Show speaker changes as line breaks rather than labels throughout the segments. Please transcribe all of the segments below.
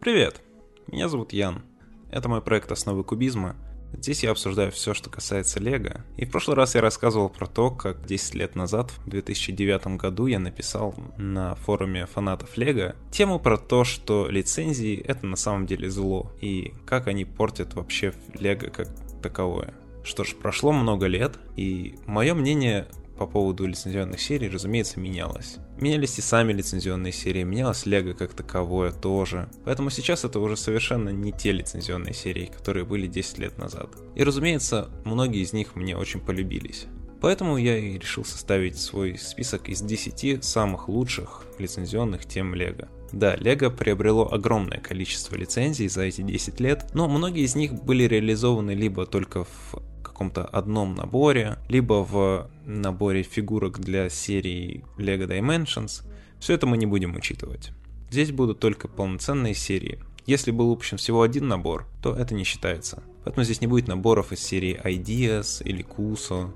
Привет, меня зовут Ян. Это мой проект «Основы кубизма». Здесь я обсуждаю все, что касается Лего. И в прошлый раз я рассказывал про то, как 10 лет назад, в 2009 году, я написал на форуме фанатов Лего тему про то, что лицензии — это на самом деле зло, и как они портят вообще Лего как таковое. Что ж, прошло много лет, и мое мнение по поводу лицензионных серий, разумеется, менялось. Менялись и сами лицензионные серии, менялось Лего как таковое тоже. Поэтому сейчас это уже совершенно не те лицензионные серии, которые были 10 лет назад. И разумеется, многие из них мне очень полюбились. Поэтому я и решил составить свой список из 10 самых лучших лицензионных тем Лего. Да, Лего приобрело огромное количество лицензий за эти 10 лет, но многие из них были реализованы либо только в каком-то одном наборе, либо в наборе фигурок для серии LEGO Dimensions. Все это мы не будем учитывать. Здесь будут только полноценные серии. Если был выпущен всего один набор, то это не считается. Поэтому здесь не будет наборов из серии Ideas или Kuso,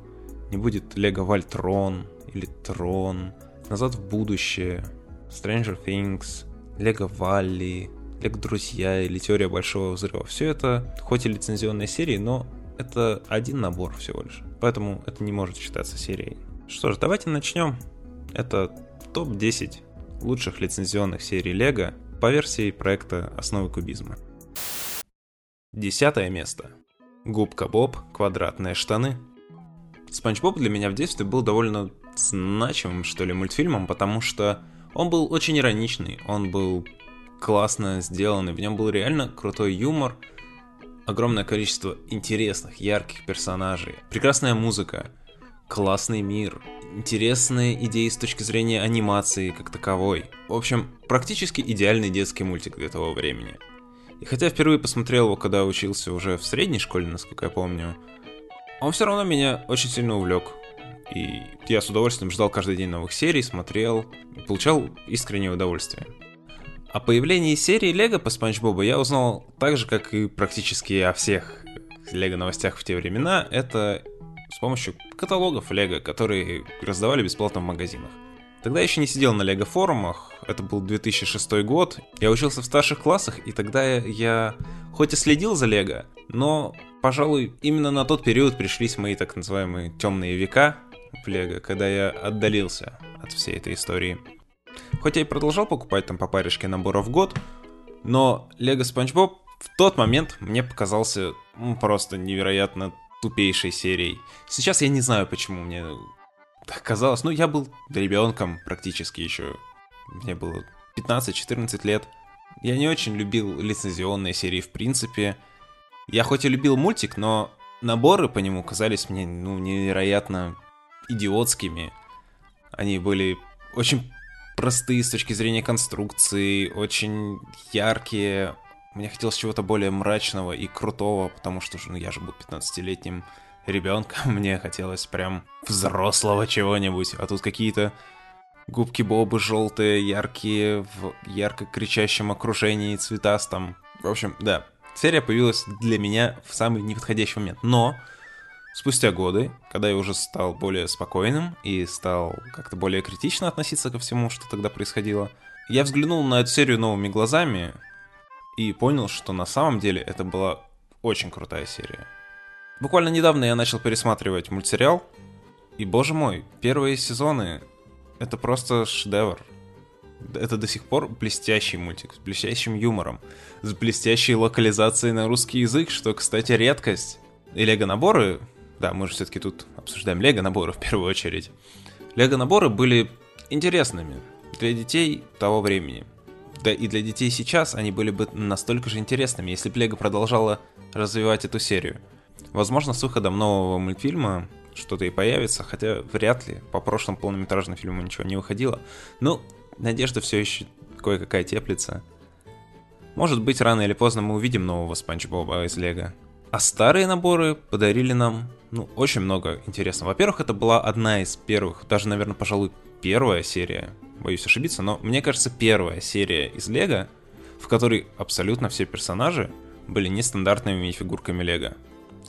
не будет LEGO Voltron или Tron, Назад в будущее, Stranger Things, LEGO Valley, LEGO Друзья или Теория Большого Взрыва. Все это хоть и лицензионные серии, но это один набор всего лишь. Поэтому это не может считаться серией. Что ж, давайте начнем. Это топ-10 лучших лицензионных серий Лего по версии проекта «Основы кубизма». Десятое место. Губка Боб, квадратные штаны. Спанч Боб для меня в детстве был довольно значимым, что ли, мультфильмом, потому что он был очень ироничный, он был классно сделанный, в нем был реально крутой юмор – огромное количество интересных, ярких персонажей, прекрасная музыка, классный мир, интересные идеи с точки зрения анимации как таковой. В общем, практически идеальный детский мультик для того времени. И хотя впервые посмотрел его, когда учился уже в средней школе, насколько я помню, он все равно меня очень сильно увлек. И я с удовольствием ждал каждый день новых серий, смотрел, получал искреннее удовольствие. О появлении серии Лего по Спанч Бобу я узнал так же, как и практически о всех Лего новостях в те времена. Это с помощью каталогов Лего, которые раздавали бесплатно в магазинах. Тогда я еще не сидел на Лего форумах, это был 2006 год, я учился в старших классах, и тогда я хоть и следил за Лего, но, пожалуй, именно на тот период пришлись мои так называемые темные века в Лего, когда я отдалился от всей этой истории. Хоть я и продолжал покупать там по парочке наборов в год, но Лего Спанч Боб в тот момент мне показался ну, просто невероятно тупейшей серией. Сейчас я не знаю, почему мне так казалось. Ну, я был ребенком практически еще. Мне было 15-14 лет. Я не очень любил лицензионные серии в принципе. Я хоть и любил мультик, но наборы по нему казались мне ну, невероятно идиотскими. Они были очень простые с точки зрения конструкции, очень яркие. Мне хотелось чего-то более мрачного и крутого, потому что ну, я же был 15-летним ребенком, мне хотелось прям взрослого чего-нибудь, а тут какие-то губки Бобы желтые, яркие, в ярко кричащем окружении, цветастом. В общем, да, серия появилась для меня в самый неподходящий момент. Но Спустя годы, когда я уже стал более спокойным и стал как-то более критично относиться ко всему, что тогда происходило, я взглянул на эту серию новыми глазами и понял, что на самом деле это была очень крутая серия. Буквально недавно я начал пересматривать мультсериал, и, боже мой, первые сезоны — это просто шедевр. Это до сих пор блестящий мультик, с блестящим юмором, с блестящей локализацией на русский язык, что, кстати, редкость. И лего-наборы да, мы же все-таки тут обсуждаем лего-наборы в первую очередь. Лего-наборы были интересными для детей того времени. Да и для детей сейчас они были бы настолько же интересными, если бы Лего продолжала развивать эту серию. Возможно, с выходом нового мультфильма что-то и появится, хотя вряд ли. По прошлым полнометражным фильмам ничего не выходило. Но надежда все еще кое-какая теплится. Может быть, рано или поздно мы увидим нового Спанч Боба из Лего. А старые наборы подарили нам, ну, очень много интересного. Во-первых, это была одна из первых, даже, наверное, пожалуй, первая серия, боюсь ошибиться, но мне кажется, первая серия из Лего, в которой абсолютно все персонажи были нестандартными минифигурками Лего.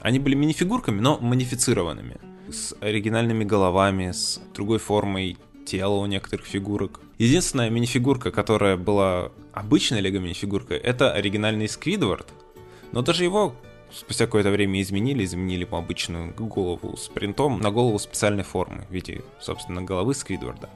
Они были минифигурками, но модифицированными. С оригинальными головами, с другой формой тело у некоторых фигурок. Единственная минифигурка, которая была обычной лего минифигуркой, это оригинальный Сквидвард. Но даже его спустя какое-то время изменили, изменили по обычную голову с принтом на голову специальной формы в виде, собственно, головы Сквидварда.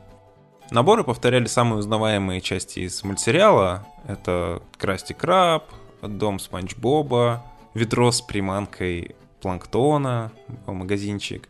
Наборы повторяли самые узнаваемые части из мультсериала. Это Красти Краб, Дом Спанч Боба, ведро с приманкой планктона, магазинчик,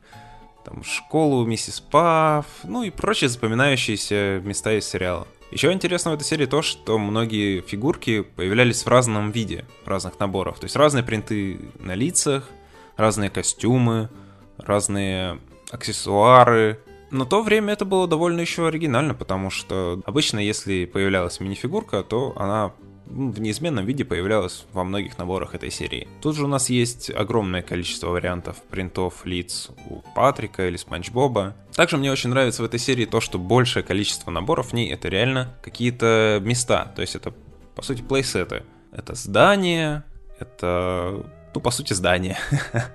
там школу миссис Пафф, ну и прочие запоминающиеся места из сериала. Еще интересно в этой серии то, что многие фигурки появлялись в разном виде, разных наборах. То есть разные принты на лицах, разные костюмы, разные аксессуары. Но то время это было довольно еще оригинально, потому что обычно, если появлялась минифигурка, то она в неизменном виде появлялась во многих наборах этой серии. Тут же у нас есть огромное количество вариантов принтов лиц у Патрика или Спанч Боба. Также мне очень нравится в этой серии то, что большее количество наборов в ней это реально какие-то места, то есть это по сути плейсеты. Это здание, это, ну по сути здание.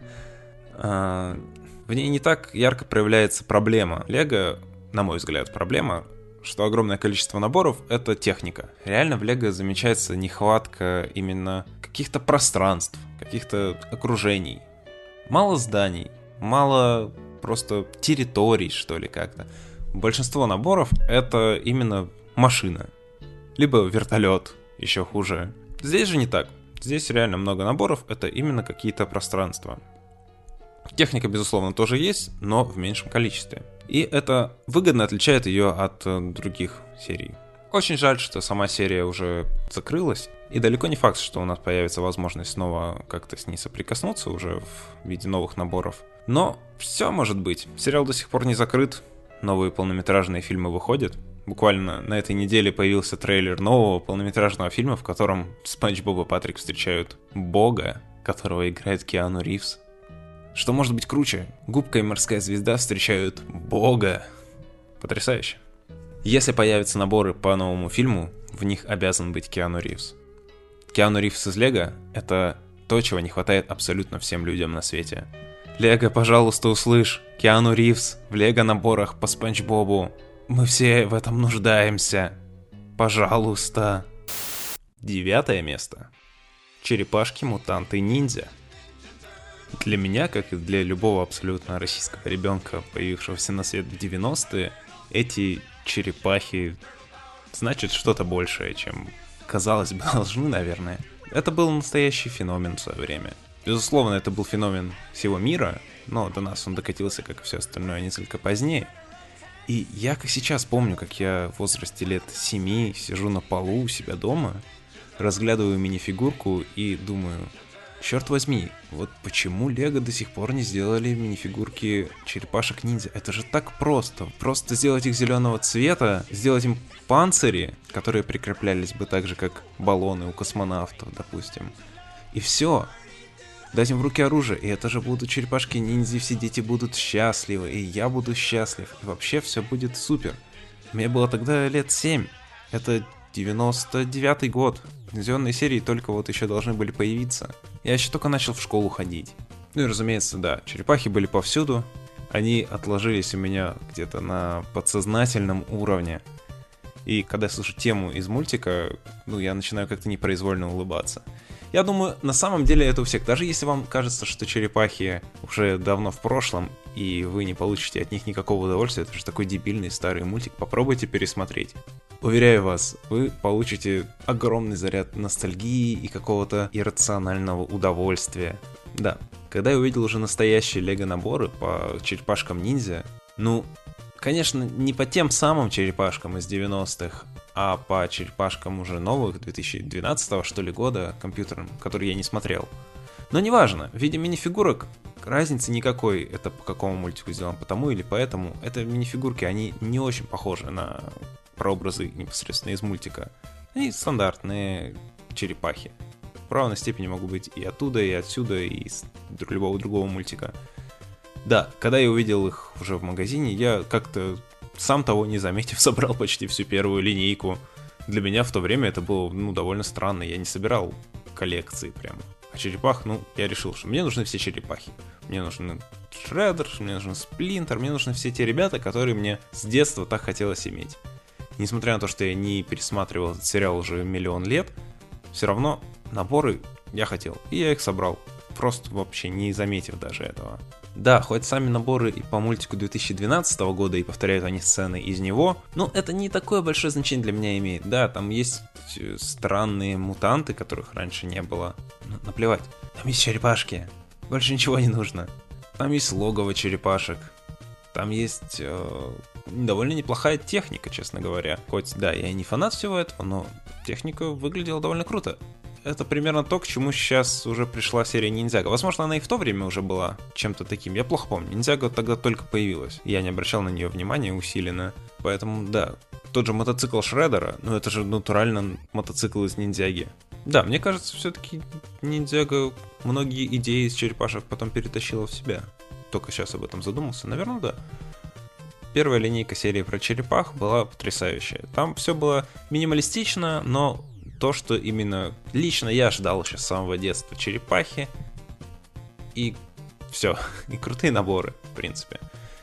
А, в ней не так ярко проявляется проблема. Лего, на мой взгляд, проблема что огромное количество наборов — это техника. Реально в Лего замечается нехватка именно каких-то пространств, каких-то окружений. Мало зданий, мало просто территорий, что ли, как-то. Большинство наборов — это именно машина. Либо вертолет, еще хуже. Здесь же не так. Здесь реально много наборов, это именно какие-то пространства. Техника, безусловно, тоже есть, но в меньшем количестве. И это выгодно отличает ее от э, других серий. Очень жаль, что сама серия уже закрылась, и далеко не факт, что у нас появится возможность снова как-то с ней соприкоснуться уже в виде новых наборов. Но все может быть. Сериал до сих пор не закрыт, новые полнометражные фильмы выходят. Буквально на этой неделе появился трейлер нового полнометражного фильма, в котором Спанч Боб и Патрик встречают Бога, которого играет Киану Ривз. Что может быть круче? Губка и морская звезда встречают Бога. Потрясающе. Если появятся наборы по новому фильму, в них обязан быть Киану Ривз. Киану Ривз из Лего — это то, чего не хватает абсолютно всем людям на свете. Лего, пожалуйста, услышь. Киану Ривз в Лего-наборах по Спанч Бобу. Мы все в этом нуждаемся. Пожалуйста. Девятое место. Черепашки-мутанты-ниндзя. Для меня, как и для любого абсолютно российского ребенка, появившегося на свет в 90-е, эти черепахи значат что-то большее, чем казалось бы должны, наверное. Это был настоящий феномен в свое время. Безусловно, это был феномен всего мира, но до нас он докатился, как и все остальное, несколько позднее. И я как сейчас помню, как я в возрасте лет 7 сижу на полу у себя дома, разглядываю минифигурку и думаю, Черт возьми, вот почему Лего до сих пор не сделали минифигурки черепашек ниндзя? Это же так просто. Просто сделать их зеленого цвета, сделать им панцири, которые прикреплялись бы так же, как баллоны у космонавтов, допустим. И все. Дать им в руки оружие, и это же будут черепашки ниндзя, все дети будут счастливы, и я буду счастлив, и вообще все будет супер. Мне было тогда лет 7. Это 99 год. Зеленые серии только вот еще должны были появиться. Я еще только начал в школу ходить. Ну и разумеется, да, черепахи были повсюду. Они отложились у меня где-то на подсознательном уровне. И когда я слышу тему из мультика, ну, я начинаю как-то непроизвольно улыбаться. Я думаю, на самом деле это у всех. Даже если вам кажется, что черепахи уже давно в прошлом, и вы не получите от них никакого удовольствия, это же такой дебильный старый мультик, попробуйте пересмотреть. Уверяю вас, вы получите огромный заряд ностальгии и какого-то иррационального удовольствия. Да, когда я увидел уже настоящие лего-наборы по черепашкам ниндзя, ну, конечно, не по тем самым черепашкам из 90-х, а по черепашкам уже новых 2012 что ли года компьютерным, который я не смотрел. Но неважно, в виде минифигурок разницы никакой, это по какому мультику сделано, по тому или поэтому. Это минифигурки, они не очень похожи на прообразы непосредственно из мультика. Они стандартные черепахи. В равной степени могут быть и оттуда, и отсюда, и из любого другого мультика. Да, когда я увидел их уже в магазине, я как-то сам того не заметив, собрал почти всю первую линейку. Для меня в то время это было, ну, довольно странно. Я не собирал коллекции прям. А черепах, ну, я решил, что мне нужны все черепахи. Мне нужны Шреддер, мне нужен Сплинтер, мне нужны все те ребята, которые мне с детства так хотелось иметь. Несмотря на то, что я не пересматривал этот сериал уже миллион лет, все равно наборы я хотел, и я их собрал, просто вообще не заметив даже этого. Да, хоть сами наборы и по мультику 2012 года и повторяют они сцены из него, но это не такое большое значение для меня имеет. Да, там есть э, странные мутанты, которых раньше не было. Но наплевать. Там есть черепашки. Больше ничего не нужно. Там есть логово черепашек. Там есть э, довольно неплохая техника, честно говоря. Хоть, да, я не фанат всего этого, но техника выглядела довольно круто это примерно то, к чему сейчас уже пришла серия Ниндзяга. Возможно, она и в то время уже была чем-то таким. Я плохо помню. Ниндзяга тогда только появилась. Я не обращал на нее внимания усиленно. Поэтому, да, тот же мотоцикл Шреддера, ну это же натурально мотоцикл из ниндзяги. Да, мне кажется, все-таки ниндзяга многие идеи из черепашек потом перетащила в себя. Только сейчас об этом задумался. Наверное, да. Первая линейка серии про черепах была потрясающая. Там все было минималистично, но то, что именно лично я ждал еще с самого детства черепахи. И все. И крутые наборы, в принципе.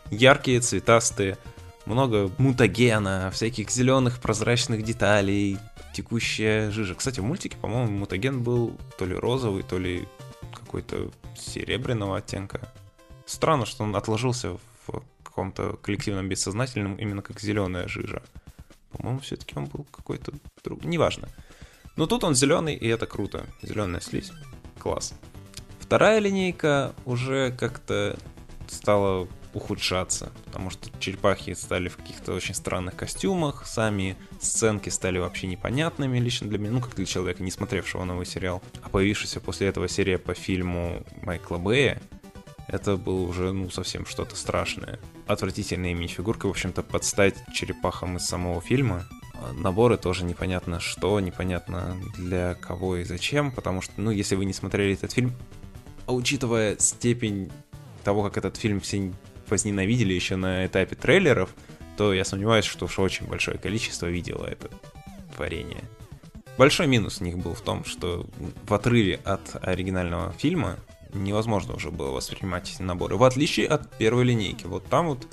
Яркие, цветастые, много мутагена, всяких зеленых прозрачных деталей, текущая жижа. Кстати, в мультике, по-моему, мутаген был то ли розовый, то ли какой-то серебряного оттенка. Странно, что он отложился в каком-то коллективном бессознательном именно как зеленая жижа. По-моему, все-таки он был какой-то друг. Неважно. Но тут он зеленый, и это круто. Зеленая слизь. Класс. Вторая линейка уже как-то стала ухудшаться, потому что черепахи стали в каких-то очень странных костюмах, сами сценки стали вообще непонятными лично для меня, ну как для человека, не смотревшего новый сериал. А появившаяся после этого серия по фильму Майкла Бэя, это было уже, ну, совсем что-то страшное. Отвратительная мини-фигурка, в общем-то, подстать черепахам из самого фильма наборы тоже непонятно что, непонятно для кого и зачем, потому что, ну, если вы не смотрели этот фильм, а учитывая степень того, как этот фильм все возненавидели еще на этапе трейлеров, то я сомневаюсь, что уж очень большое количество видело это творение. Большой минус у них был в том, что в отрыве от оригинального фильма невозможно уже было воспринимать наборы, в отличие от первой линейки. Вот там вот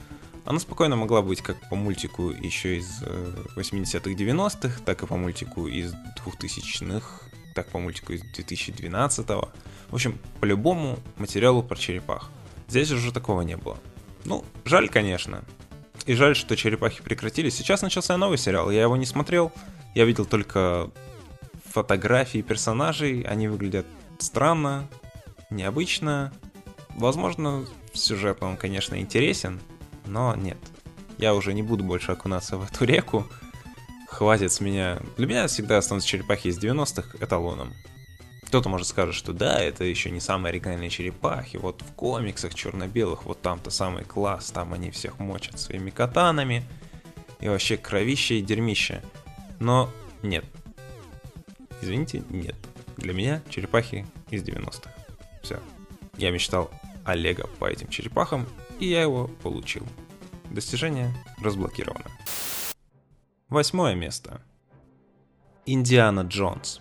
она спокойно могла быть как по мультику еще из 80-х, э, 90-х, так и по мультику из 2000-х, так по мультику из 2012-го. В общем, по любому материалу про черепах. Здесь уже такого не было. Ну, жаль, конечно. И жаль, что черепахи прекратились. Сейчас начался новый сериал, я его не смотрел. Я видел только фотографии персонажей, они выглядят странно, необычно. Возможно, сюжет он, конечно, интересен, но нет. Я уже не буду больше окунаться в эту реку. Хватит с меня... Для меня всегда останутся черепахи из 90-х эталоном. Кто-то может скажет, что да, это еще не самые оригинальные черепахи. Вот в комиксах черно-белых, вот там-то самый класс, там они всех мочат своими катанами. И вообще кровище и дерьмище. Но нет. Извините, нет. Для меня черепахи из 90-х. Все. Я мечтал Олега по этим черепахам, и я его получил. Достижение разблокировано. Восьмое место. Индиана Джонс.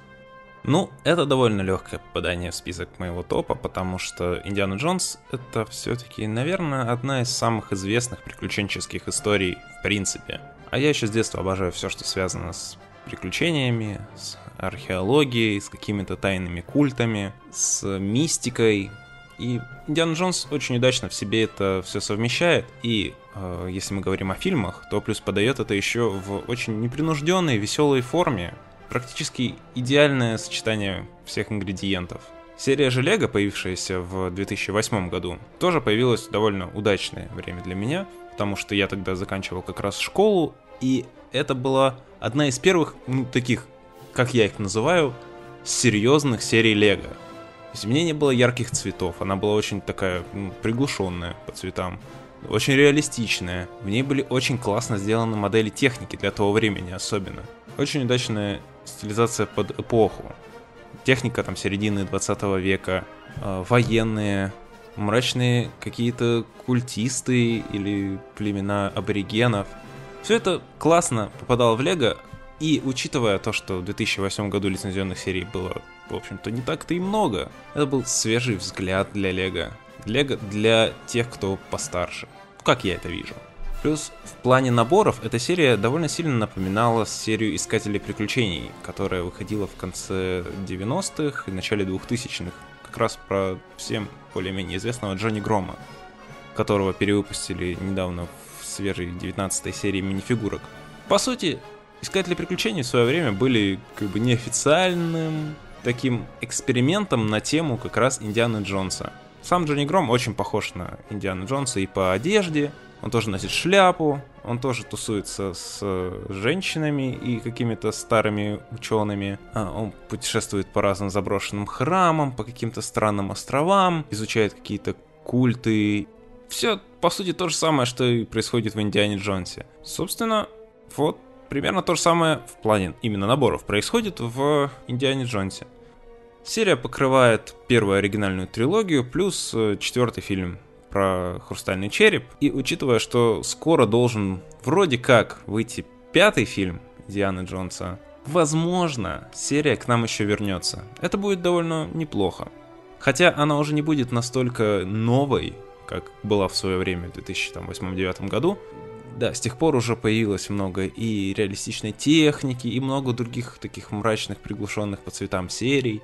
Ну, это довольно легкое попадание в список моего топа, потому что Индиана Джонс это все-таки, наверное, одна из самых известных приключенческих историй в принципе. А я еще с детства обожаю все, что связано с приключениями, с археологией, с какими-то тайными культами, с мистикой, и Индиана Джонс очень удачно в себе это все совмещает. И э, если мы говорим о фильмах, то плюс подает это еще в очень непринужденной, веселой форме. Практически идеальное сочетание всех ингредиентов. Серия же Лего, появившаяся в 2008 году, тоже появилась довольно удачное время для меня, потому что я тогда заканчивал как раз школу, и это была одна из первых, ну, таких, как я их называю, серьезных серий Лего в ней не было ярких цветов, она была очень такая ну, приглушенная по цветам, очень реалистичная. В ней были очень классно сделаны модели техники для того времени особенно. Очень удачная стилизация под эпоху. Техника там середины 20 века, э, военные, мрачные какие-то культисты или племена аборигенов. Все это классно попадало в Лего, и учитывая то, что в 2008 году лицензионных серий было в общем-то, не так-то и много. Это был свежий взгляд для Лего, Лего для тех, кто постарше. Как я это вижу. Плюс в плане наборов эта серия довольно сильно напоминала серию Искателей приключений, которая выходила в конце 90-х и начале 2000-х. Как раз про всем более-менее известного Джонни Грома, которого перевыпустили недавно в свежей 19 серии минифигурок. По сути, Искатели приключений в свое время были как бы неофициальным таким экспериментом на тему как раз Индианы Джонса. Сам Джонни Гром очень похож на Индиана Джонса и по одежде, он тоже носит шляпу, он тоже тусуется с женщинами и какими-то старыми учеными. А, он путешествует по разным заброшенным храмам, по каким-то странным островам, изучает какие-то культы. Все, по сути, то же самое, что и происходит в Индиане Джонсе. Собственно, вот примерно то же самое в плане именно наборов происходит в Индиане Джонсе. Серия покрывает первую оригинальную трилогию плюс э, четвертый фильм про хрустальный череп. И учитывая, что скоро должен вроде как выйти пятый фильм Дианы Джонса, возможно, серия к нам еще вернется. Это будет довольно неплохо. Хотя она уже не будет настолько новой, как была в свое время в 2008-2009 году. Да, с тех пор уже появилось много и реалистичной техники, и много других таких мрачных, приглушенных по цветам серий,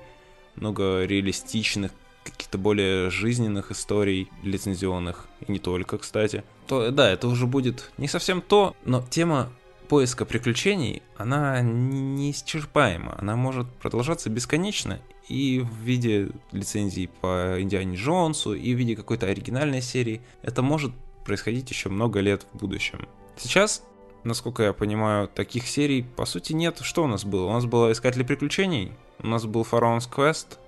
много реалистичных каких-то более жизненных историй лицензионных, и не только, кстати, то да, это уже будет не совсем то, но тема поиска приключений, она неисчерпаема, она может продолжаться бесконечно и в виде лицензий по Индиане Джонсу, и в виде какой-то оригинальной серии. Это может происходить еще много лет в будущем. Сейчас, насколько я понимаю, таких серий по сути нет. Что у нас было? У нас было Искатели приключений, у нас был Фараон's Quest,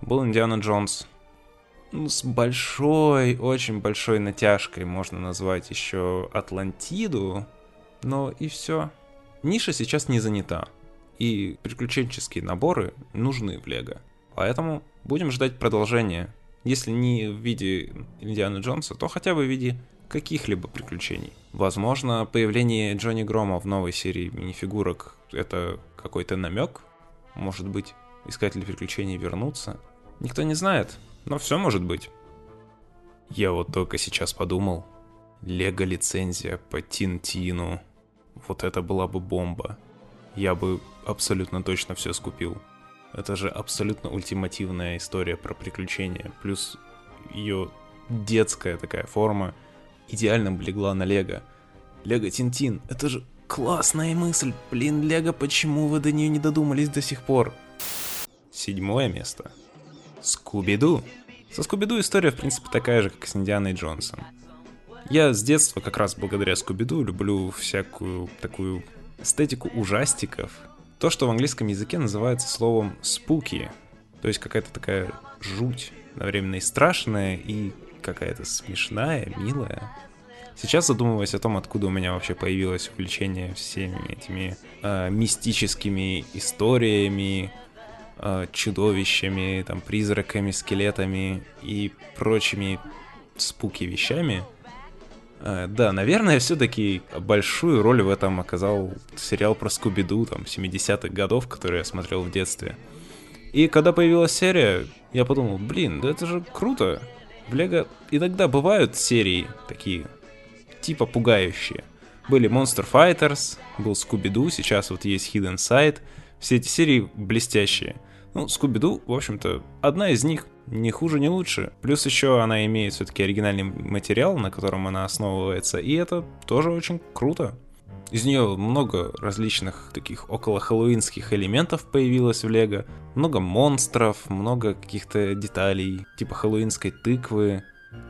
был Индиана Джонс. Ну, с большой, очень большой натяжкой можно назвать еще Атлантиду, но и все. Ниша сейчас не занята, и приключенческие наборы нужны в Лего. Поэтому будем ждать продолжения. Если не в виде Индиана Джонса, то хотя бы в виде каких-либо приключений. Возможно, появление Джонни Грома в новой серии минифигурок — это какой-то намек, может быть, искатели приключений вернутся, Никто не знает, но все может быть. Я вот только сейчас подумал. Лего лицензия по Тинтину. Вот это была бы бомба. Я бы абсолютно точно все скупил. Это же абсолютно ультимативная история про приключения. Плюс ее детская такая форма идеально легла на Лего. Лего Тинтин, это же классная мысль. Блин, Лего, почему вы до нее не додумались до сих пор? Седьмое место. Скуби-Ду. Со Скуби-Ду история, в принципе, такая же, как с Индианой Джонсом. Я с детства как раз благодаря Скуби-Ду люблю всякую такую эстетику ужастиков. То, что в английском языке называется словом «спуки», то есть какая-то такая жуть, одновременно и страшная, и какая-то смешная, милая. Сейчас задумываясь о том, откуда у меня вообще появилось увлечение всеми этими э, мистическими историями, э, чудовищами, там, призраками, скелетами и прочими спуки вещами. Э, да, наверное, все-таки большую роль в этом оказал сериал про Скуби-Ду, там, 70-х годов, который я смотрел в детстве. И когда появилась серия, я подумал, блин, да это же круто. В Лего иногда бывают серии такие, типа пугающие. Были Monster Fighters, был Scooby-Doo, сейчас вот есть Hidden Side. Все эти серии блестящие. Ну, Скуби-Ду, в общем-то, одна из них, не хуже, не лучше. Плюс еще она имеет все-таки оригинальный материал, на котором она основывается, и это тоже очень круто. Из нее много различных таких около хэллоуинских элементов появилось в Лего. Много монстров, много каких-то деталей, типа хэллоуинской тыквы.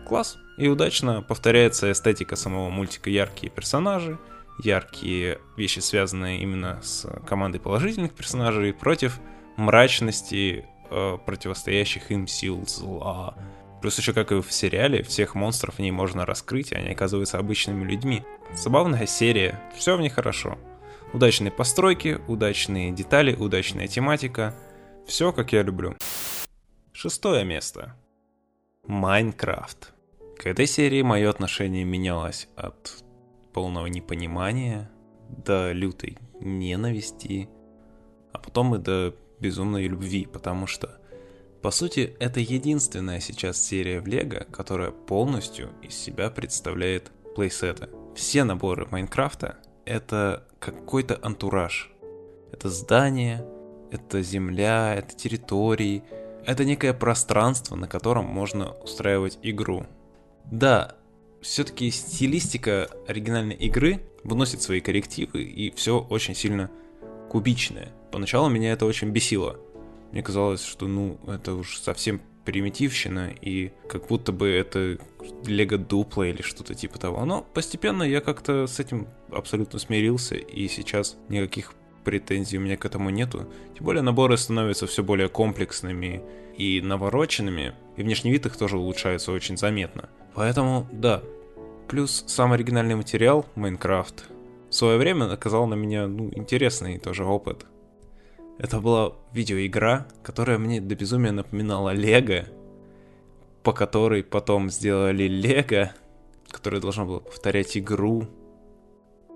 Класс. И удачно повторяется эстетика самого мультика. Яркие персонажи, яркие вещи, связанные именно с командой положительных персонажей против мрачности э, противостоящих им сил зла. Плюс еще, как и в сериале, всех монстров в ней можно раскрыть, и они оказываются обычными людьми. Забавная серия, все в ней хорошо. Удачные постройки, удачные детали, удачная тематика. Все, как я люблю. Шестое место. Майнкрафт. К этой серии мое отношение менялось от полного непонимания до лютой ненависти, а потом и до безумной любви, потому что По сути, это единственная сейчас серия в Лего, которая полностью из себя представляет плейсеты. Все наборы Майнкрафта — это какой-то антураж. Это здание, это земля, это территории, это некое пространство, на котором можно устраивать игру. Да, все-таки стилистика оригинальной игры выносит свои коррективы, и все очень сильно кубичное. Поначалу меня это очень бесило. Мне казалось, что ну это уж совсем примитивщина, и как будто бы это лего дупло или что-то типа того. Но постепенно я как-то с этим абсолютно смирился, и сейчас никаких претензий у меня к этому нету. Тем более наборы становятся все более комплексными и навороченными, и внешний вид их тоже улучшается очень заметно. Поэтому, да. Плюс сам оригинальный материал, Майнкрафт, в свое время оказал на меня, ну, интересный тоже опыт. Это была видеоигра, которая мне до безумия напоминала Лего, по которой потом сделали Лего, которая должна была повторять игру,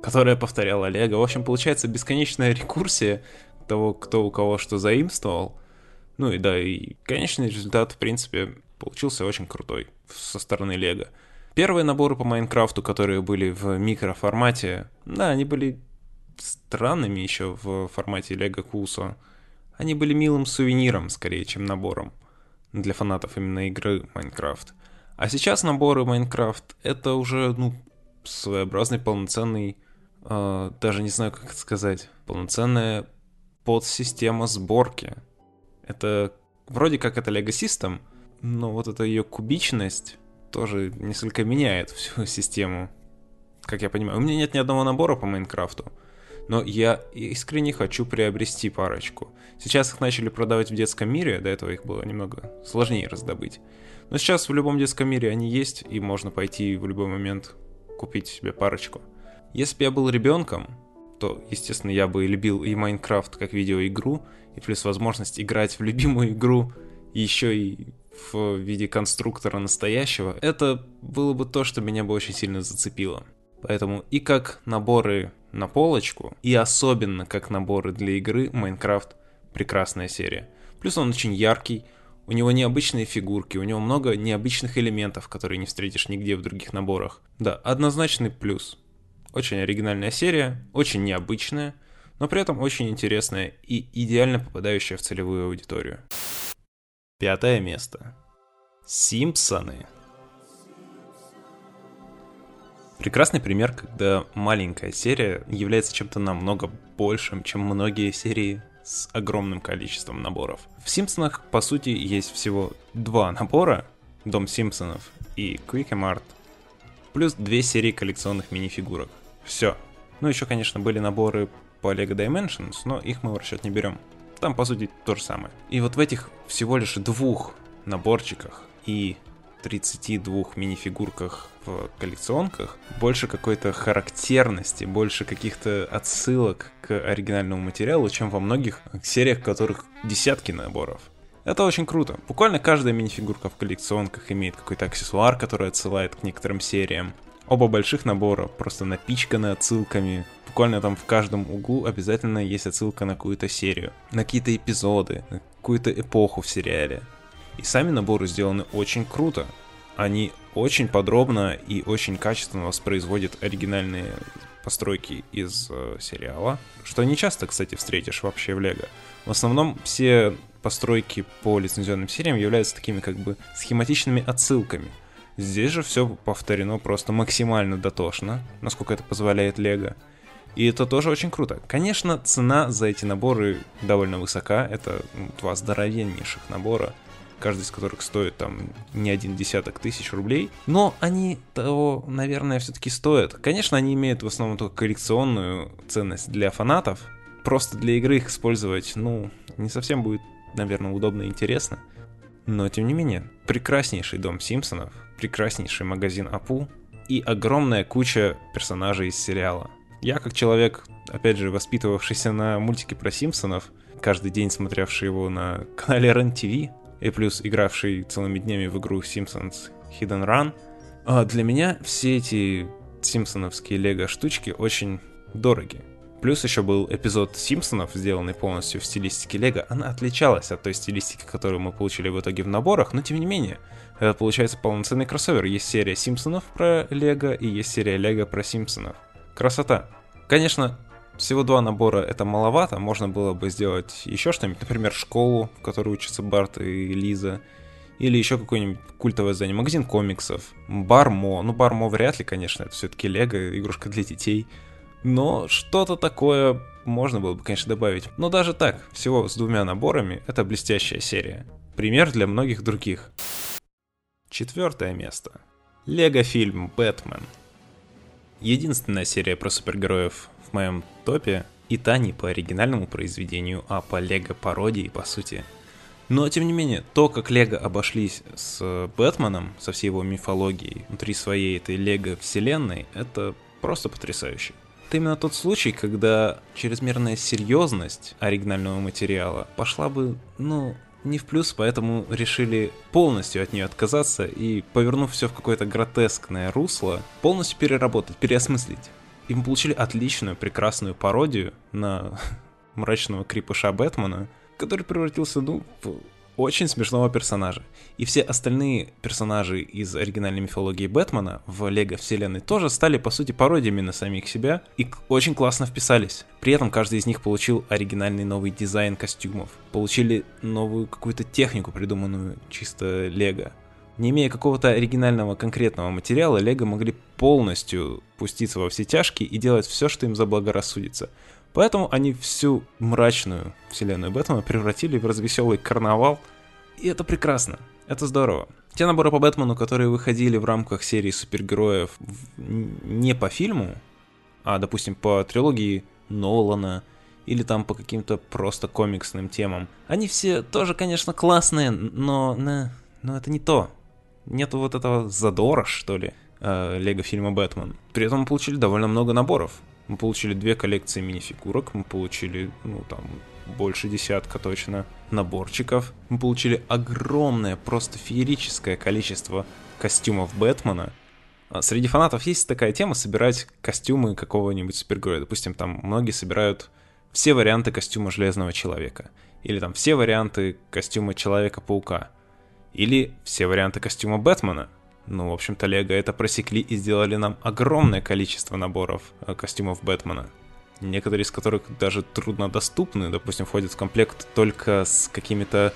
которая повторяла Лего. В общем, получается бесконечная рекурсия того, кто у кого что заимствовал. Ну и да, и конечный результат, в принципе, получился очень крутой со стороны Лего. Первые наборы по Майнкрафту, которые были в микроформате, да, они были странными еще в формате Лего Кусо. Они были милым сувениром, скорее, чем набором для фанатов именно игры Майнкрафт. А сейчас наборы Майнкрафт это уже, ну, своеобразный полноценный, э, даже не знаю, как это сказать, полноценная подсистема сборки. Это вроде как это Lego System, но вот эта ее кубичность тоже несколько меняет всю систему. Как я понимаю, у меня нет ни одного набора по Майнкрафту, но я искренне хочу приобрести парочку. Сейчас их начали продавать в детском мире, до этого их было немного сложнее раздобыть. Но сейчас в любом детском мире они есть, и можно пойти в любой момент купить себе парочку. Если бы я был ребенком, то, естественно, я бы любил и Майнкрафт как видеоигру, и плюс возможность играть в любимую игру еще и в виде конструктора настоящего, это было бы то, что меня бы очень сильно зацепило. Поэтому и как наборы на полочку, и особенно как наборы для игры, Майнкрафт прекрасная серия. Плюс он очень яркий, у него необычные фигурки, у него много необычных элементов, которые не встретишь нигде в других наборах. Да, однозначный плюс. Очень оригинальная серия, очень необычная, но при этом очень интересная и идеально попадающая в целевую аудиторию. Пятое место. Симпсоны. Прекрасный пример, когда маленькая серия является чем-то намного большим, чем многие серии с огромным количеством наборов. В Симпсонах, по сути, есть всего два набора, Дом Симпсонов и Quick Mart, плюс две серии коллекционных мини-фигурок. Все. Ну, еще, конечно, были наборы по LEGO Dimensions, но их мы в расчет не берем. Там, по сути, то же самое. И вот в этих всего лишь двух наборчиках и 32 минифигурках в коллекционках больше какой-то характерности, больше каких-то отсылок к оригинальному материалу, чем во многих сериях, которых десятки наборов. Это очень круто. Буквально каждая минифигурка в коллекционках имеет какой-то аксессуар, который отсылает к некоторым сериям. Оба больших набора просто напичканы отсылками. Буквально там в каждом углу обязательно есть отсылка на какую-то серию, на какие-то эпизоды, на какую-то эпоху в сериале. И сами наборы сделаны очень круто. Они очень подробно и очень качественно воспроизводят оригинальные постройки из э, сериала, что не часто, кстати, встретишь вообще в Лего. В основном все постройки по лицензионным сериям являются такими как бы схематичными отсылками – Здесь же все повторено просто максимально дотошно, насколько это позволяет Лего. И это тоже очень круто. Конечно, цена за эти наборы довольно высока. Это два здоровеннейших набора, каждый из которых стоит там не один десяток тысяч рублей. Но они того, наверное, все-таки стоят. Конечно, они имеют в основном только коллекционную ценность для фанатов. Просто для игры их использовать, ну, не совсем будет, наверное, удобно и интересно. Но, тем не менее, прекраснейший дом Симпсонов, прекраснейший магазин Апу и огромная куча персонажей из сериала. Я, как человек, опять же, воспитывавшийся на мультике про Симпсонов, каждый день смотревший его на канале REN-TV, и плюс игравший целыми днями в игру Simpsons Hidden Run, а для меня все эти симпсоновские лего штучки очень дороги. Плюс еще был эпизод Симпсонов, сделанный полностью в стилистике Лего. Она отличалась от той стилистики, которую мы получили в итоге в наборах, но тем не менее, это получается полноценный кроссовер. Есть серия Симпсонов про Лего и есть серия Лего про Симпсонов. Красота. Конечно, всего два набора это маловато, можно было бы сделать еще что-нибудь, например, школу, в которой учатся Барт и Лиза, или еще какое-нибудь культовое здание, магазин комиксов, Бармо, ну Бармо вряд ли, конечно, это все-таки Лего, игрушка для детей, но что-то такое можно было бы, конечно, добавить. Но даже так, всего с двумя наборами, это блестящая серия. Пример для многих других. Четвертое место. Лего-фильм «Бэтмен». Единственная серия про супергероев в моем топе, и та не по оригинальному произведению, а по лего-пародии, по сути. Но, тем не менее, то, как Лего обошлись с Бэтменом, со всей его мифологией, внутри своей этой Лего-вселенной, это просто потрясающе. Это именно тот случай, когда чрезмерная серьезность оригинального материала пошла бы, ну, не в плюс, поэтому решили полностью от нее отказаться и, повернув все в какое-то гротескное русло, полностью переработать, переосмыслить. И мы получили отличную, прекрасную пародию на мрачного крипыша Бэтмена, который превратился, ну, в очень смешного персонажа. И все остальные персонажи из оригинальной мифологии Бэтмена в Лего вселенной тоже стали, по сути, пародиями на самих себя и очень классно вписались. При этом каждый из них получил оригинальный новый дизайн костюмов, получили новую какую-то технику, придуманную чисто Лего. Не имея какого-то оригинального конкретного материала, Лего могли полностью пуститься во все тяжкие и делать все, что им заблагорассудится. Поэтому они всю мрачную вселенную Бэтмена превратили в развеселый карнавал. И это прекрасно. Это здорово. Те наборы по Бэтмену, которые выходили в рамках серии супергероев не по фильму, а, допустим, по трилогии Нолана, или там по каким-то просто комиксным темам. Они все тоже, конечно, классные, но, но, это не то. Нету вот этого задора, что ли, э, лего фильма «Бэтмен». При этом мы получили довольно много наборов. Мы получили две коллекции мини-фигурок, мы получили, ну, там, больше десятка точно наборчиков. Мы получили огромное, просто феерическое количество костюмов Бэтмена. А среди фанатов есть такая тема собирать костюмы какого-нибудь супергероя. Допустим, там многие собирают все варианты костюма Железного Человека. Или там все варианты костюма Человека-паука. Или все варианты костюма Бэтмена. Ну, в общем-то, Лего это просекли и сделали нам огромное количество наборов э, костюмов Бэтмена. Некоторые из которых даже труднодоступны, допустим, входят в комплект только с какими-то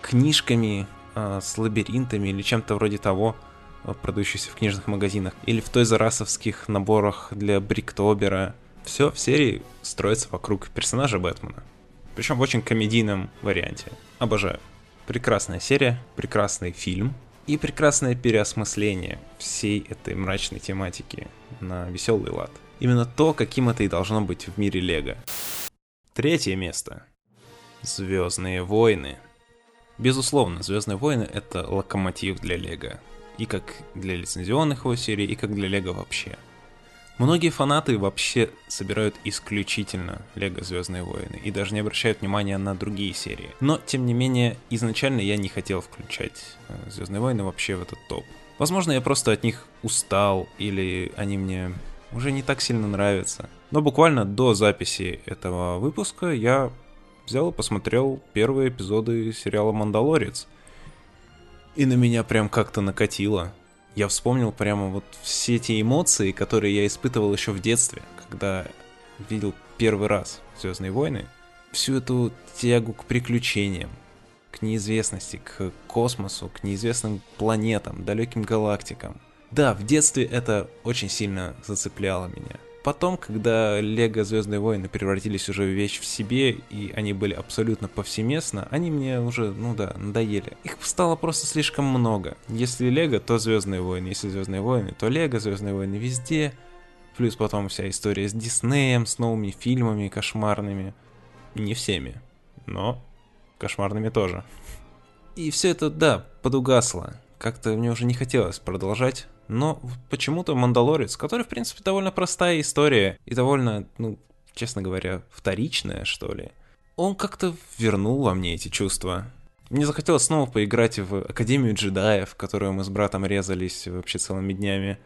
книжками, э, с лабиринтами или чем-то вроде того, э, продающихся в книжных магазинах. Или в той зарасовских наборах для Бриктобера. Все в серии строится вокруг персонажа Бэтмена. Причем в очень комедийном варианте. Обожаю. Прекрасная серия, прекрасный фильм, и прекрасное переосмысление всей этой мрачной тематики на веселый лад. Именно то, каким это и должно быть в мире Лего. Третье место. Звездные войны. Безусловно, Звездные войны это локомотив для Лего. И как для лицензионных его серий, и как для Лего вообще. Многие фанаты вообще собирают исключительно Лего Звездные войны и даже не обращают внимания на другие серии. Но, тем не менее, изначально я не хотел включать э, Звездные войны вообще в этот топ. Возможно, я просто от них устал, или они мне уже не так сильно нравятся. Но буквально до записи этого выпуска я взял и посмотрел первые эпизоды сериала «Мандалорец». И на меня прям как-то накатило я вспомнил прямо вот все те эмоции, которые я испытывал еще в детстве, когда видел первый раз Звездные войны. Всю эту тягу к приключениям, к неизвестности, к космосу, к неизвестным планетам, далеким галактикам. Да, в детстве это очень сильно зацепляло меня. Потом, когда Лего Звездные войны превратились уже в вещь в себе, и они были абсолютно повсеместно, они мне уже, ну да, надоели. Их стало просто слишком много. Если Лего, то Звездные войны. Если Звездные войны, то Лего, Звездные войны везде. Плюс потом вся история с Диснеем, с новыми фильмами кошмарными. Не всеми, но кошмарными тоже. И все это, да, подугасло. Как-то мне уже не хотелось продолжать но почему-то Мандалорец, который, в принципе, довольно простая история и довольно, ну, честно говоря, вторичная, что ли, он как-то вернул во мне эти чувства. Мне захотелось снова поиграть в Академию джедаев, которую мы с братом резались вообще целыми днями.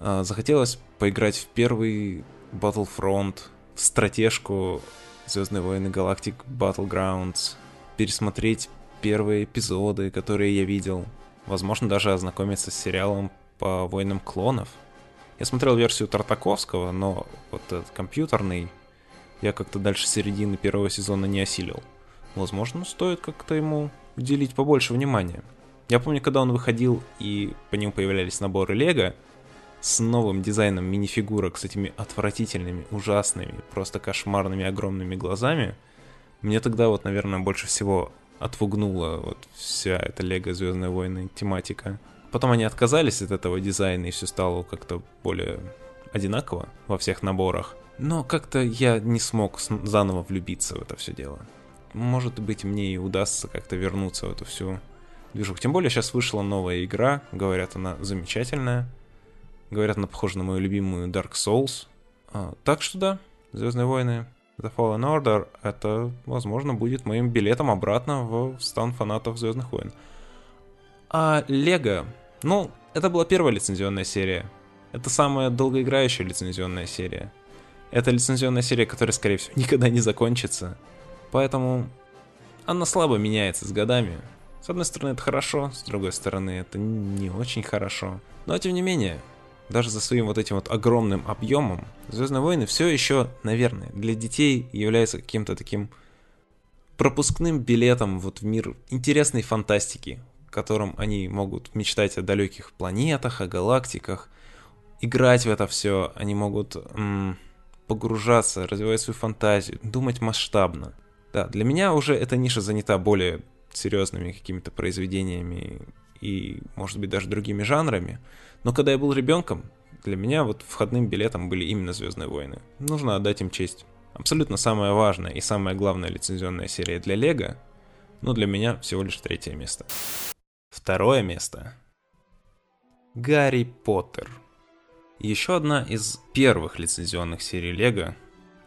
А, захотелось поиграть в первый Battlefront, в стратежку Звездные войны Галактик Battlegrounds, пересмотреть первые эпизоды, которые я видел, возможно, даже ознакомиться с сериалом по войнам клонов. Я смотрел версию Тартаковского, но вот этот компьютерный я как-то дальше середины первого сезона не осилил. Возможно, стоит как-то ему уделить побольше внимания. Я помню, когда он выходил и по нему появлялись наборы Лего с новым дизайном минифигурок, с этими отвратительными, ужасными, просто кошмарными огромными глазами, мне тогда вот, наверное, больше всего отвугнула вот вся эта Лего Звездные войны тематика. Потом они отказались от этого дизайна, и все стало как-то более одинаково во всех наборах. Но как-то я не смог заново влюбиться в это все дело. Может быть, мне и удастся как-то вернуться в эту всю движуху. Тем более, сейчас вышла новая игра, говорят, она замечательная. Говорят, она похожа на мою любимую Dark Souls. А, так что да, Звездные войны The Fallen Order, это, возможно, будет моим билетом обратно в стан фанатов Звездных войн. А Лего, ну, это была первая лицензионная серия. Это самая долгоиграющая лицензионная серия. Это лицензионная серия, которая, скорее всего, никогда не закончится. Поэтому она слабо меняется с годами. С одной стороны, это хорошо, с другой стороны, это не очень хорошо. Но, тем не менее, даже за своим вот этим вот огромным объемом, Звездные войны все еще, наверное, для детей является каким-то таким пропускным билетом вот в мир интересной фантастики, котором они могут мечтать о далеких планетах, о галактиках, играть в это все, они могут м- погружаться, развивать свою фантазию, думать масштабно. Да, для меня уже эта ниша занята более серьезными какими-то произведениями и, может быть, даже другими жанрами. Но когда я был ребенком, для меня вот входным билетом были именно Звездные войны. Нужно отдать им честь. Абсолютно самая важная и самая главная лицензионная серия для Лего, но для меня всего лишь третье место. Второе место. Гарри Поттер. Еще одна из первых лицензионных серий Лего,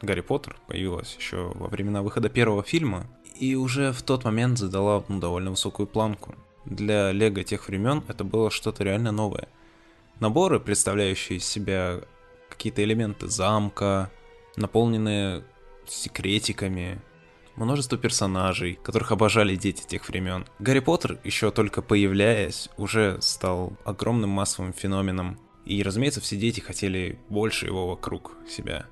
Гарри Поттер, появилась еще во времена выхода первого фильма, и уже в тот момент задала ну, довольно высокую планку. Для Лего тех времен это было что-то реально новое. Наборы, представляющие из себя какие-то элементы замка, наполненные секретиками, множество персонажей, которых обожали дети тех времен. Гарри Поттер, еще только появляясь, уже стал огромным массовым феноменом. И, разумеется, все дети хотели больше его вокруг себя.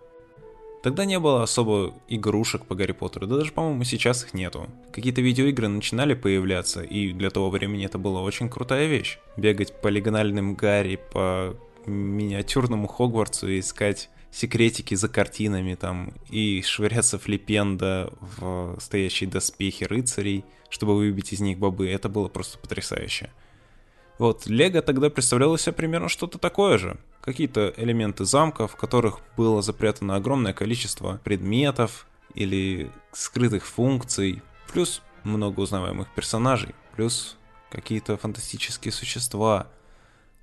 Тогда не было особо игрушек по Гарри Поттеру, да даже, по-моему, сейчас их нету. Какие-то видеоигры начинали появляться, и для того времени это была очень крутая вещь. Бегать полигональным Гарри по миниатюрному Хогвартсу и искать секретики за картинами там, и швыряться флипенда в стоящие доспехи рыцарей, чтобы выбить из них бобы, это было просто потрясающе. Вот, Лего тогда представляло себе примерно что-то такое же. Какие-то элементы замка, в которых было запрятано огромное количество предметов или скрытых функций, плюс много узнаваемых персонажей, плюс какие-то фантастические существа,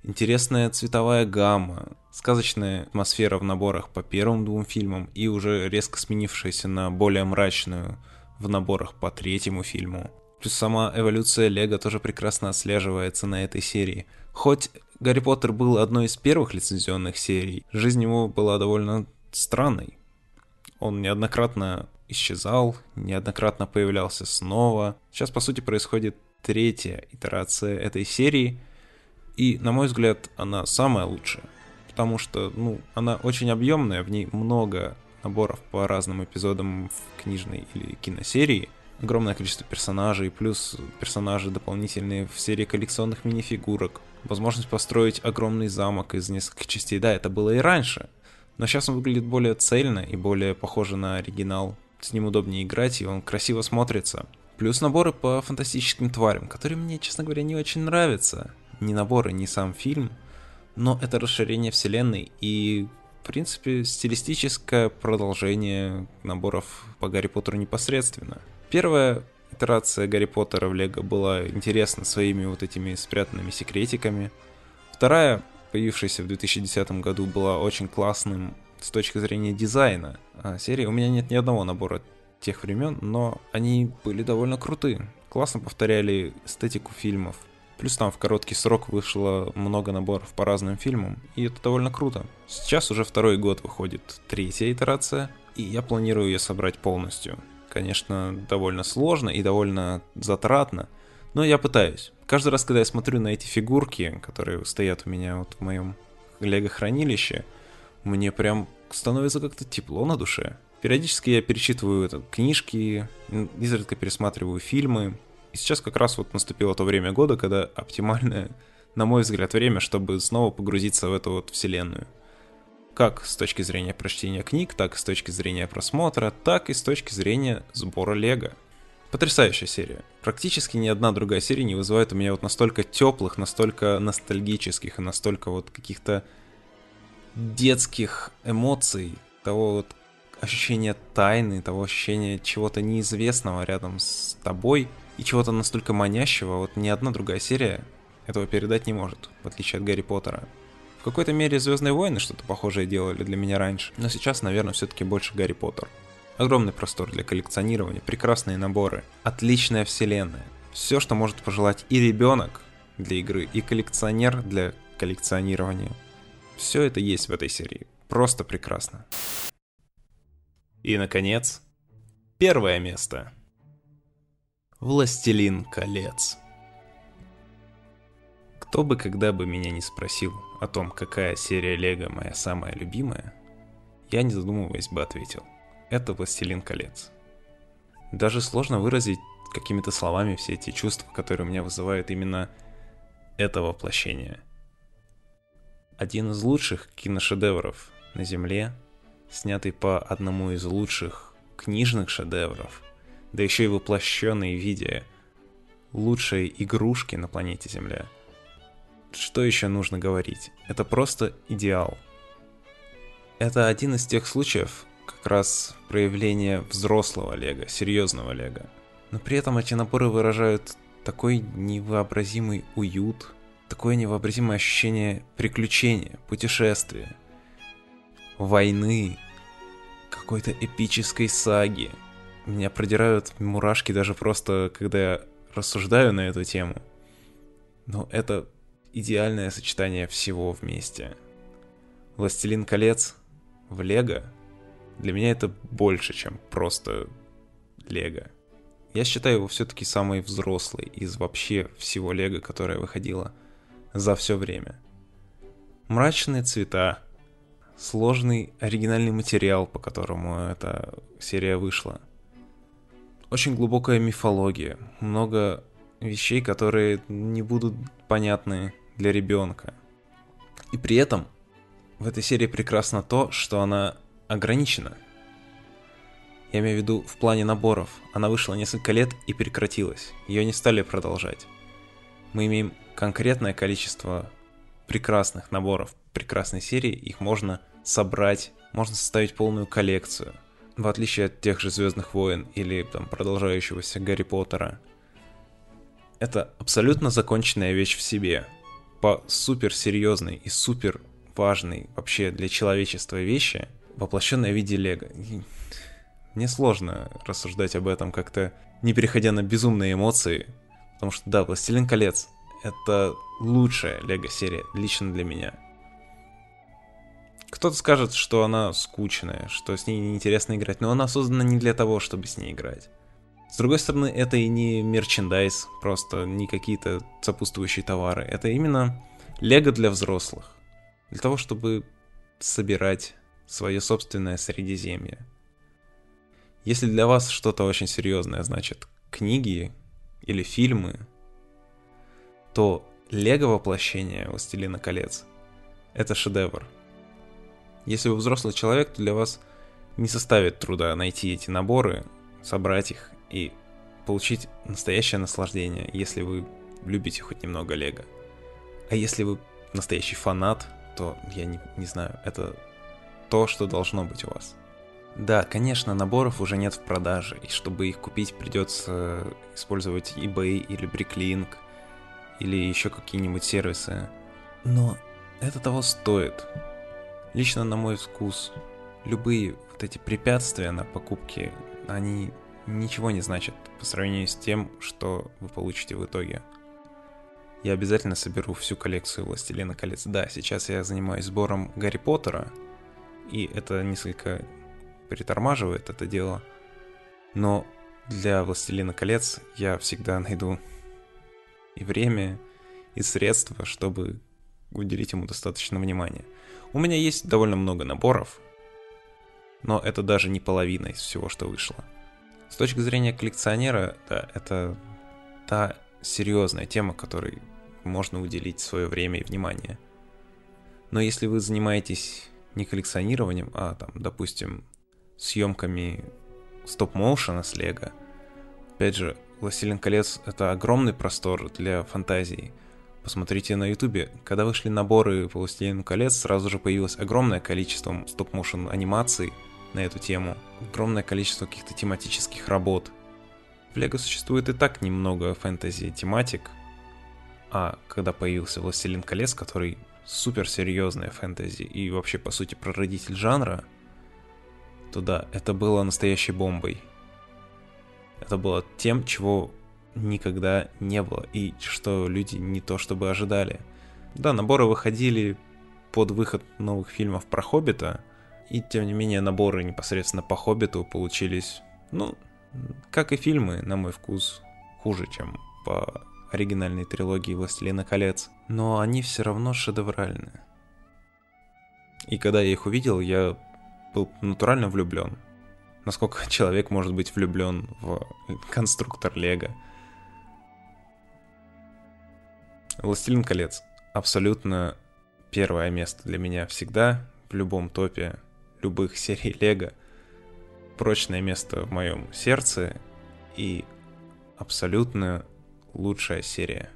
интересная цветовая гамма, сказочная атмосфера в наборах по первым двум фильмам и уже резко сменившаяся на более мрачную в наборах по третьему фильму. Плюс сама эволюция Лего тоже прекрасно отслеживается на этой серии. Хоть Гарри Поттер был одной из первых лицензионных серий, жизнь его была довольно странной. Он неоднократно исчезал, неоднократно появлялся снова. Сейчас, по сути, происходит третья итерация этой серии, и, на мой взгляд, она самая лучшая, потому что, ну, она очень объемная, в ней много наборов по разным эпизодам в книжной или киносерии, огромное количество персонажей, плюс персонажи дополнительные в серии коллекционных мини-фигурок, возможность построить огромный замок из нескольких частей. Да, это было и раньше, но сейчас он выглядит более цельно и более похоже на оригинал. С ним удобнее играть, и он красиво смотрится. Плюс наборы по фантастическим тварям, которые мне, честно говоря, не очень нравятся. Ни наборы, ни сам фильм, но это расширение вселенной и, в принципе, стилистическое продолжение наборов по Гарри Поттеру непосредственно. Первое итерация Гарри Поттера в Лего была интересна своими вот этими спрятанными секретиками. Вторая, появившаяся в 2010 году, была очень классным с точки зрения дизайна. А серии у меня нет ни одного набора тех времен, но они были довольно крутые. Классно повторяли эстетику фильмов. Плюс там в короткий срок вышло много наборов по разным фильмам, и это довольно круто. Сейчас уже второй год выходит третья итерация, И я планирую ее собрать полностью. Конечно, довольно сложно и довольно затратно, но я пытаюсь. Каждый раз, когда я смотрю на эти фигурки, которые стоят у меня вот в моем лего-хранилище, мне прям становится как-то тепло на душе. Периодически я перечитываю это, книжки, изредка пересматриваю фильмы. И сейчас как раз вот наступило то время года, когда оптимальное, на мой взгляд, время, чтобы снова погрузиться в эту вот вселенную. Как с точки зрения прочтения книг, так и с точки зрения просмотра, так и с точки зрения сбора лего. Потрясающая серия. Практически ни одна другая серия не вызывает у меня вот настолько теплых, настолько ностальгических и настолько вот каких-то детских эмоций, того вот ощущения тайны, того ощущения чего-то неизвестного рядом с тобой и чего-то настолько манящего, вот ни одна другая серия этого передать не может, в отличие от Гарри Поттера. В какой-то мере Звездные войны что-то похожее делали для меня раньше, но сейчас, наверное, все-таки больше Гарри Поттер. Огромный простор для коллекционирования, прекрасные наборы, отличная вселенная. Все, что может пожелать и ребенок для игры, и коллекционер для коллекционирования. Все это есть в этой серии. Просто прекрасно. И, наконец, первое место. Властелин колец. Кто бы когда бы меня не спросил о том, какая серия Лего моя самая любимая, я не задумываясь бы ответил. Это Властелин колец. Даже сложно выразить какими-то словами все эти чувства, которые у меня вызывают именно это воплощение. Один из лучших киношедевров на Земле снятый по одному из лучших книжных шедевров, да еще и воплощенный в виде лучшей игрушки на планете Земля. Что еще нужно говорить? Это просто идеал. Это один из тех случаев, как раз проявления взрослого Лего, серьезного Лего. Но при этом эти наборы выражают такой невообразимый уют, такое невообразимое ощущение приключения, путешествия, войны, какой-то эпической саги. Меня продирают мурашки даже просто, когда я рассуждаю на эту тему. Но это идеальное сочетание всего вместе. «Властелин колец» в Лего для меня это больше, чем просто Лего. Я считаю его все-таки самый взрослый из вообще всего Лего, которое выходило за все время. Мрачные цвета, сложный оригинальный материал, по которому эта серия вышла. Очень глубокая мифология, много вещей, которые не будут понятны для ребенка. И при этом в этой серии прекрасно то, что она ограничена. Я имею в виду в плане наборов. Она вышла несколько лет и прекратилась. Ее не стали продолжать. Мы имеем конкретное количество прекрасных наборов, прекрасной серии. Их можно собрать, можно составить полную коллекцию. В отличие от тех же Звездных войн или там продолжающегося Гарри Поттера. Это абсолютно законченная вещь в себе. По супер серьезной и супер важной вообще для человечества вещи, воплощенная в виде Лего. Мне сложно рассуждать об этом как-то, не переходя на безумные эмоции, потому что да, Властелин колец — это лучшая Лего-серия лично для меня. Кто-то скажет, что она скучная, что с ней неинтересно играть, но она создана не для того, чтобы с ней играть. С другой стороны, это и не мерчендайз, просто не какие-то сопутствующие товары. Это именно лего для взрослых. Для того, чтобы собирать свое собственное Средиземье. Если для вас что-то очень серьезное, значит, книги или фильмы, то лего воплощение «Властелина колец» — это шедевр — если вы взрослый человек, то для вас не составит труда найти эти наборы, собрать их и получить настоящее наслаждение, если вы любите хоть немного Лего. А если вы настоящий фанат, то я не, не знаю, это то, что должно быть у вас. Да, конечно, наборов уже нет в продаже, и чтобы их купить, придется использовать eBay или Bricklink, или еще какие-нибудь сервисы. Но это того стоит. Лично на мой вкус, любые вот эти препятствия на покупке, они ничего не значат по сравнению с тем, что вы получите в итоге. Я обязательно соберу всю коллекцию Властелина колец. Да, сейчас я занимаюсь сбором Гарри Поттера, и это несколько притормаживает это дело. Но для «Властелина колец» я всегда найду и время, и средства, чтобы уделить ему достаточно внимания. У меня есть довольно много наборов, но это даже не половина из всего, что вышло. С точки зрения коллекционера, да, это та серьезная тема, которой можно уделить свое время и внимание. Но если вы занимаетесь не коллекционированием, а там, допустим, съемками стоп-моушена с Лего, опять же, «Властелин колец» — это огромный простор для фантазии. Посмотрите на ютубе, когда вышли наборы по «Властелину колец», сразу же появилось огромное количество стоп-моушен анимаций на эту тему, огромное количество каких-то тематических работ. В Лего существует и так немного фэнтези-тематик, а когда появился «Властелин колец», который суперсерьезная фэнтези и вообще, по сути, прародитель жанра, то да, это было настоящей бомбой. Это было тем, чего никогда не было, и что люди не то чтобы ожидали. Да, наборы выходили под выход новых фильмов про Хоббита, и тем не менее наборы непосредственно по Хоббиту получились, ну, как и фильмы, на мой вкус, хуже, чем по оригинальной трилогии «Властелина колец», но они все равно шедевральны. И когда я их увидел, я был натурально влюблен. Насколько человек может быть влюблен в конструктор Лего. «Властелин колец» абсолютно первое место для меня всегда, в любом топе любых серий Лего. Прочное место в моем сердце и абсолютно лучшая серия.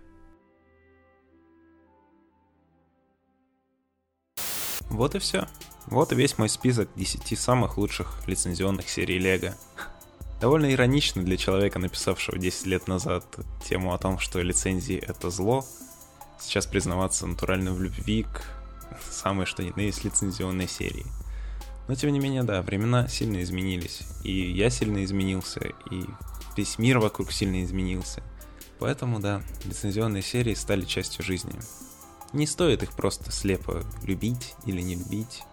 Вот и все. Вот и весь мой список 10 самых лучших лицензионных серий Лего. Довольно иронично для человека, написавшего 10 лет назад тему о том, что лицензии это зло, сейчас признаваться натурально в любви к самой что ни на есть лицензионной серии. Но тем не менее, да, времена сильно изменились. И я сильно изменился, и весь мир вокруг сильно изменился. Поэтому, да, лицензионные серии стали частью жизни. Не стоит их просто слепо любить или не любить.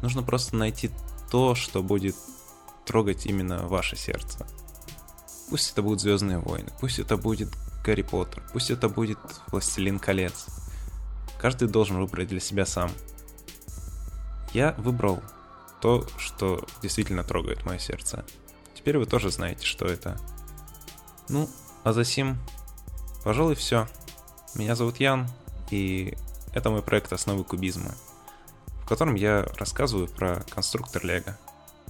Нужно просто найти то, что будет трогать именно ваше сердце. Пусть это будут Звездные войны, пусть это будет Гарри Поттер, пусть это будет Властелин колец. Каждый должен выбрать для себя сам. Я выбрал то, что действительно трогает мое сердце. Теперь вы тоже знаете, что это. Ну, а за сим Пожалуй, все. Меня зовут Ян, и это мой проект «Основы кубизма», в котором я рассказываю про конструктор Лего.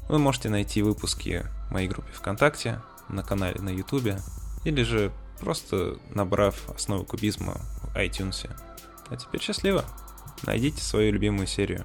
Вы можете найти выпуски в моей группе ВКонтакте, на канале на Ютубе, или же просто набрав «Основы кубизма» в iTunes. А теперь счастливо! Найдите свою любимую серию.